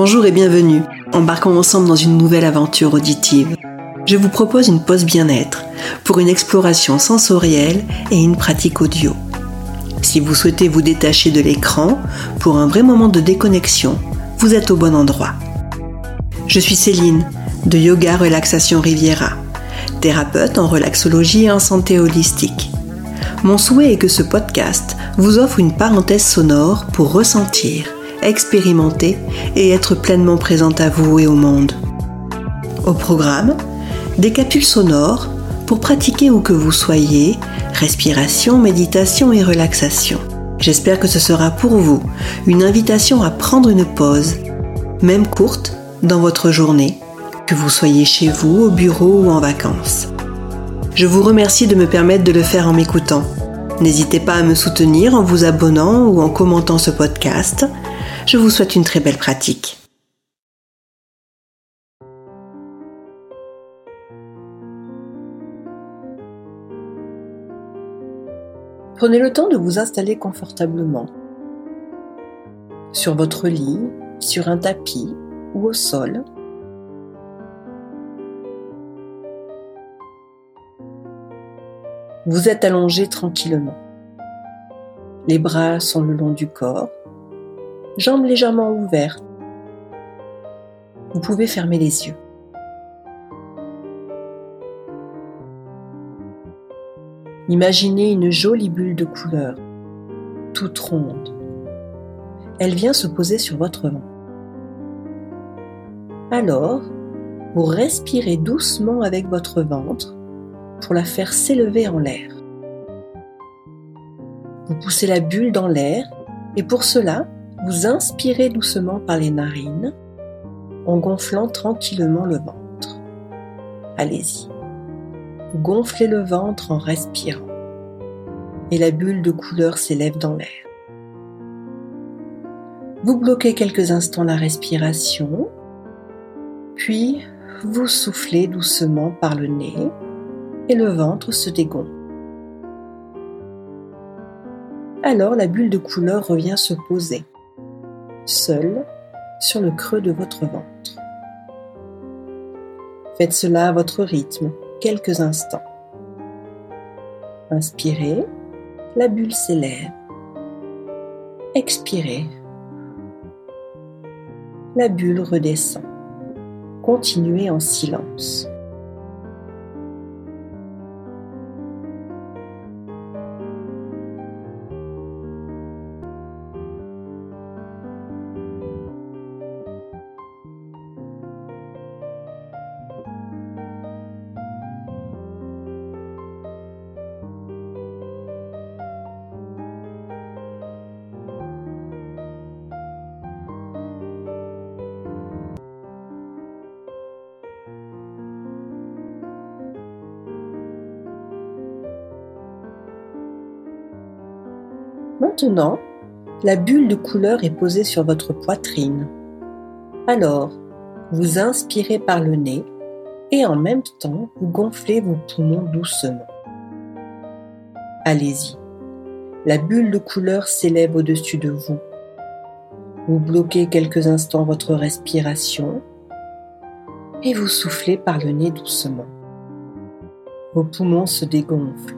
Bonjour et bienvenue. Embarquons ensemble dans une nouvelle aventure auditive. Je vous propose une pause bien-être pour une exploration sensorielle et une pratique audio. Si vous souhaitez vous détacher de l'écran pour un vrai moment de déconnexion, vous êtes au bon endroit. Je suis Céline de Yoga Relaxation Riviera, thérapeute en relaxologie et en santé holistique. Mon souhait est que ce podcast vous offre une parenthèse sonore pour ressentir, expérimenter et être pleinement présente à vous et au monde. Au programme, des capsules sonores pour pratiquer où que vous soyez, respiration, méditation et relaxation. J'espère que ce sera pour vous une invitation à prendre une pause, même courte, dans votre journée, que vous soyez chez vous, au bureau ou en vacances. Je vous remercie de me permettre de le faire en m'écoutant. N'hésitez pas à me soutenir en vous abonnant ou en commentant ce podcast. Je vous souhaite une très belle pratique. Prenez le temps de vous installer confortablement sur votre lit, sur un tapis ou au sol. Vous êtes allongé tranquillement. Les bras sont le long du corps jambes légèrement ouvertes. Vous pouvez fermer les yeux. Imaginez une jolie bulle de couleur, toute ronde. Elle vient se poser sur votre ventre. Alors, vous respirez doucement avec votre ventre pour la faire s'élever en l'air. Vous poussez la bulle dans l'air et pour cela, vous inspirez doucement par les narines en gonflant tranquillement le ventre. Allez-y. gonflez le ventre en respirant et la bulle de couleur s'élève dans l'air. Vous bloquez quelques instants la respiration, puis vous soufflez doucement par le nez et le ventre se dégonfle. Alors la bulle de couleur revient se poser seul sur le creux de votre ventre. Faites cela à votre rythme, quelques instants. Inspirez, la bulle s'élève. Expirez, la bulle redescend. Continuez en silence. Maintenant, la bulle de couleur est posée sur votre poitrine. Alors, vous inspirez par le nez et en même temps, vous gonflez vos poumons doucement. Allez-y. La bulle de couleur s'élève au-dessus de vous. Vous bloquez quelques instants votre respiration et vous soufflez par le nez doucement. Vos poumons se dégonflent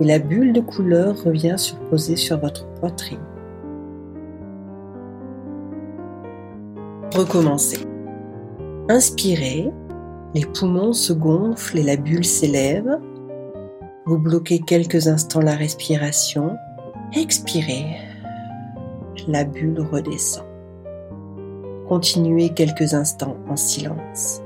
et la bulle de couleur revient se sur votre poitrine. Recommencez. Inspirez, les poumons se gonflent et la bulle s'élève. Vous bloquez quelques instants la respiration. Expirez, la bulle redescend. Continuez quelques instants en silence.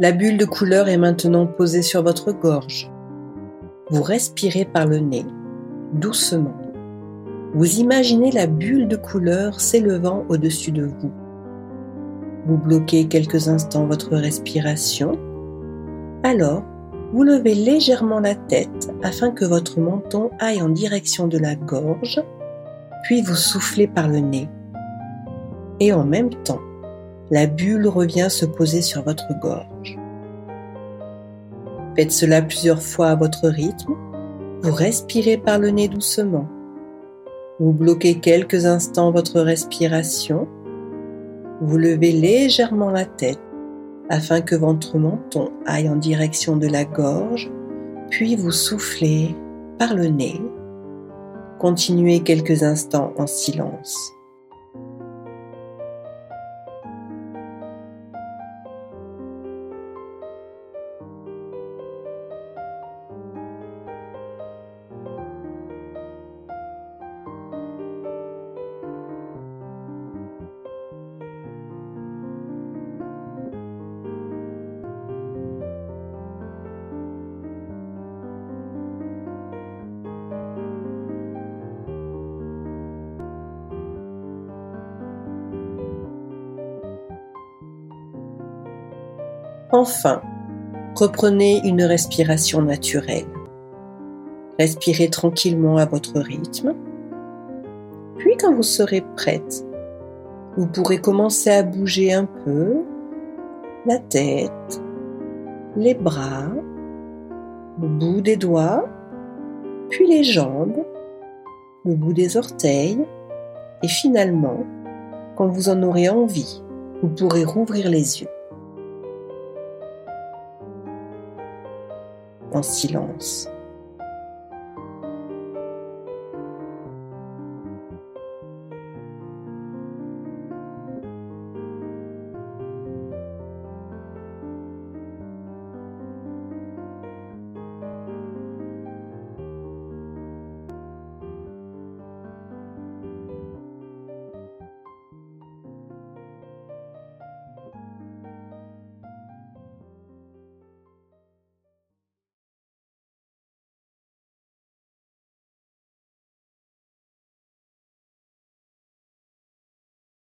La bulle de couleur est maintenant posée sur votre gorge. Vous respirez par le nez, doucement, Vous imaginez la bulle de couleur s'élevant au-dessus de vous. Vous bloquez quelques instants votre respiration. Alors, vous levez légèrement la tête afin que votre menton aille en direction de la gorge, puis vous soufflez par le nez. Et en même temps, la bulle revient se poser sur votre gorge. Faites cela plusieurs fois à votre rythme. Vous respirez par le nez doucement. Vous bloquez quelques instants votre respiration. Vous levez légèrement la tête afin que votre menton aille en direction de la gorge, puis vous soufflez par le nez. Continuez quelques instants en silence. Enfin, reprenez une respiration naturelle. Respirez tranquillement à votre rythme. Puis quand vous serez prête, vous pourrez commencer à bouger un peu la tête, les bras, le bout des doigts, puis les jambes, le bout des orteils, et finalement, quand vous en aurez envie, vous pourrez rouvrir les yeux. En silence.